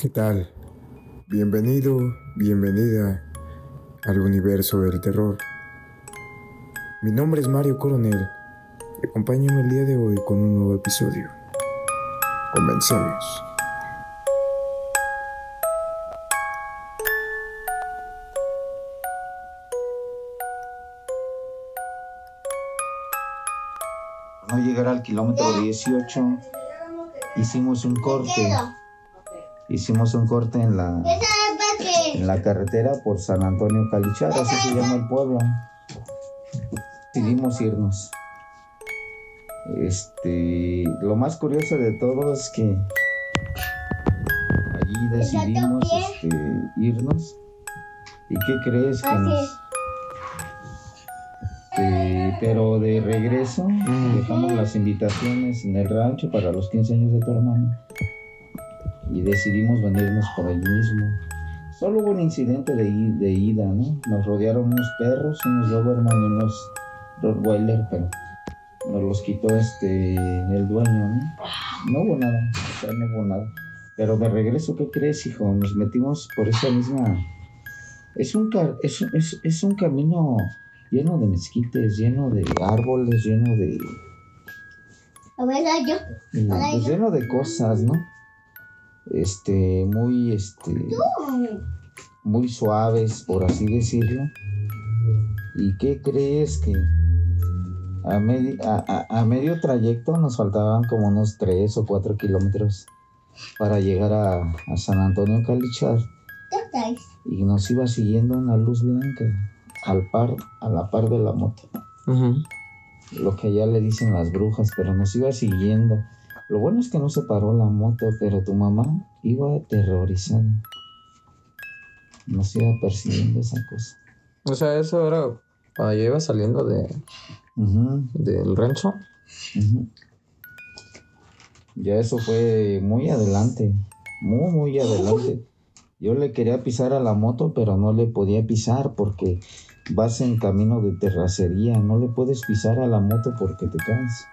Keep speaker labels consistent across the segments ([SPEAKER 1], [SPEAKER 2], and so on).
[SPEAKER 1] ¿Qué tal? Bienvenido, bienvenida al universo del terror. Mi nombre es Mario Coronel acompáñame el día de hoy con un nuevo episodio. Comencemos.
[SPEAKER 2] no llegar al kilómetro 18, hicimos un corte. Hicimos un corte en la, en la carretera por San Antonio Calichar, así se llama el pueblo. Decidimos irnos. Este, lo más curioso de todo es que allí decidimos este, irnos. ¿Y qué crees que nos, este, pero de regreso dejamos las invitaciones en el rancho para los 15 años de tu hermano y decidimos venirnos por el mismo. Solo hubo un incidente de, de ida, ¿no? Nos rodearon unos perros, unos Doberman y unos Rottweiler, pero nos los quitó este el dueño, ¿no? No hubo nada, o sea, no hubo nada. Pero de regreso, ¿qué crees, hijo? Nos metimos por esa misma... Es un, es, es, es un camino lleno de mezquites, lleno de árboles, lleno de...
[SPEAKER 3] A ver, yo.
[SPEAKER 2] Pues lleno de cosas, ¿no? Este, muy, este... Muy suaves, por así decirlo. ¿Y qué crees que a, a, medio trayecto nos faltaban como unos 3 o 4 kilómetros para llegar a, a San Antonio Calichar? Y nos iba siguiendo una luz blanca al par, a la par de la moto. Lo que ya le dicen las brujas, pero nos iba siguiendo. Lo bueno es que no se paró la moto, pero tu mamá iba aterrorizada. Nos iba persiguiendo esa cosa.
[SPEAKER 4] O sea, eso era cuando yo iba saliendo de del rancho.
[SPEAKER 2] Ya eso fue muy adelante, muy, muy adelante. Yo le quería pisar a la moto, pero no le podía pisar porque vas en camino de terracería, no le puedes pisar a la moto porque te caes.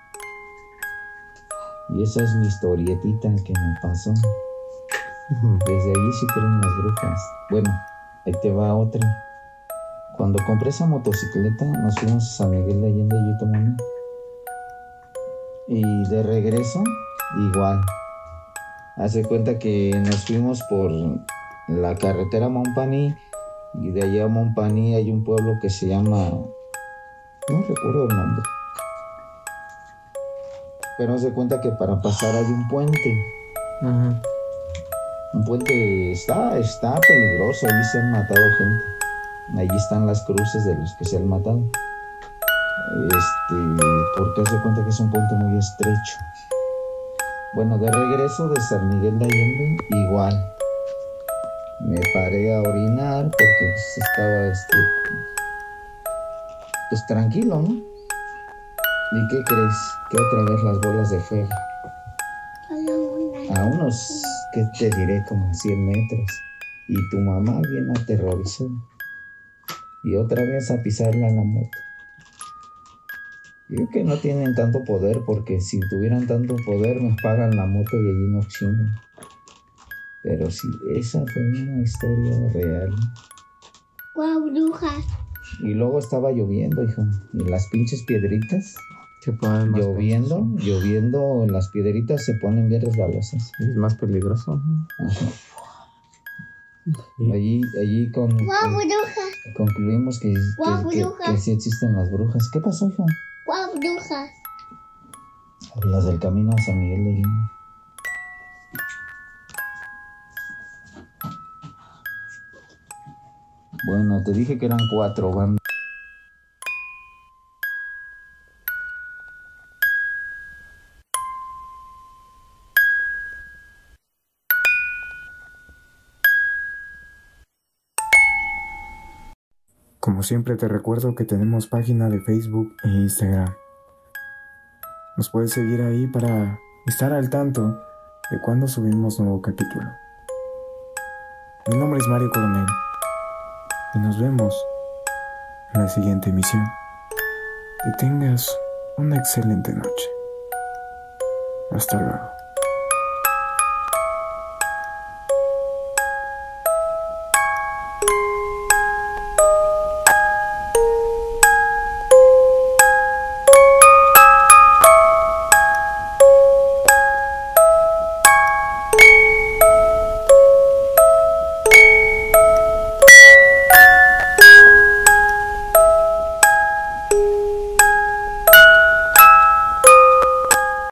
[SPEAKER 2] Y esa es mi historietita que me pasó. Desde ahí sí creen las brujas. Bueno, ahí te va otra. Cuando compré esa motocicleta, nos fuimos a San Miguel de Allende y Y de regreso, igual. Hace cuenta que nos fuimos por la carretera Montpaní y de allá a Montpaní hay un pueblo que se llama. No recuerdo el nombre. Pero se cuenta que para pasar hay un puente. Un puente está, está peligroso, ahí se han matado gente. Allí están las cruces de los que se han matado. Este, porque se cuenta que es un puente muy estrecho. Bueno, de regreso de San Miguel de Allende, igual me paré a orinar porque pues, estaba este pues tranquilo, ¿no? ¿Y qué crees? Que otra vez las bolas de fuego. A unos, que te diré? Como 100 metros. Y tu mamá bien aterrorizada. Y otra vez a pisarla en la moto. Yo que no tienen tanto poder porque si tuvieran tanto poder me pagan la moto y allí no chingan. Pero sí, esa fue una historia real.
[SPEAKER 3] Guau, brujas.
[SPEAKER 2] Y luego estaba lloviendo, hijo. Y las pinches piedritas. Se ponen más lloviendo, lloviendo, las piedritas se ponen bien resbalosas.
[SPEAKER 4] Es más peligroso.
[SPEAKER 2] Allí, allí con,
[SPEAKER 3] Guau,
[SPEAKER 2] concluimos que, que, sí existen las brujas. ¿Qué pasó, hijo?
[SPEAKER 3] Guau, brujas.
[SPEAKER 2] Las del camino a San Miguel de Guinea. Bueno, te dije que eran cuatro bandas.
[SPEAKER 1] Como siempre te recuerdo que tenemos página de Facebook e Instagram. Nos puedes seguir ahí para estar al tanto de cuando subimos nuevo capítulo. Mi nombre es Mario Coronel y nos vemos en la siguiente emisión. Que tengas una excelente noche. Hasta luego.